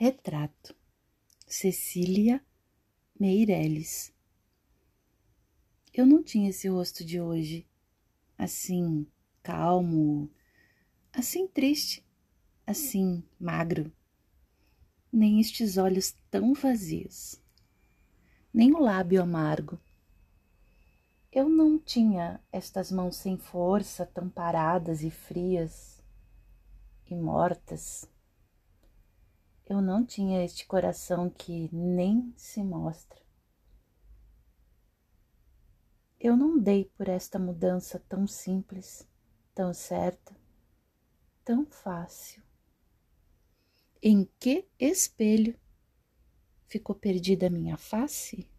Retrato. Cecília Meireles Eu não tinha esse rosto de hoje, assim calmo, assim triste, assim magro, nem estes olhos tão vazios, nem o lábio amargo. Eu não tinha estas mãos sem força, tão paradas e frias e mortas eu não tinha este coração que nem se mostra. Eu não dei por esta mudança tão simples, tão certa, tão fácil. Em que espelho ficou perdida minha face?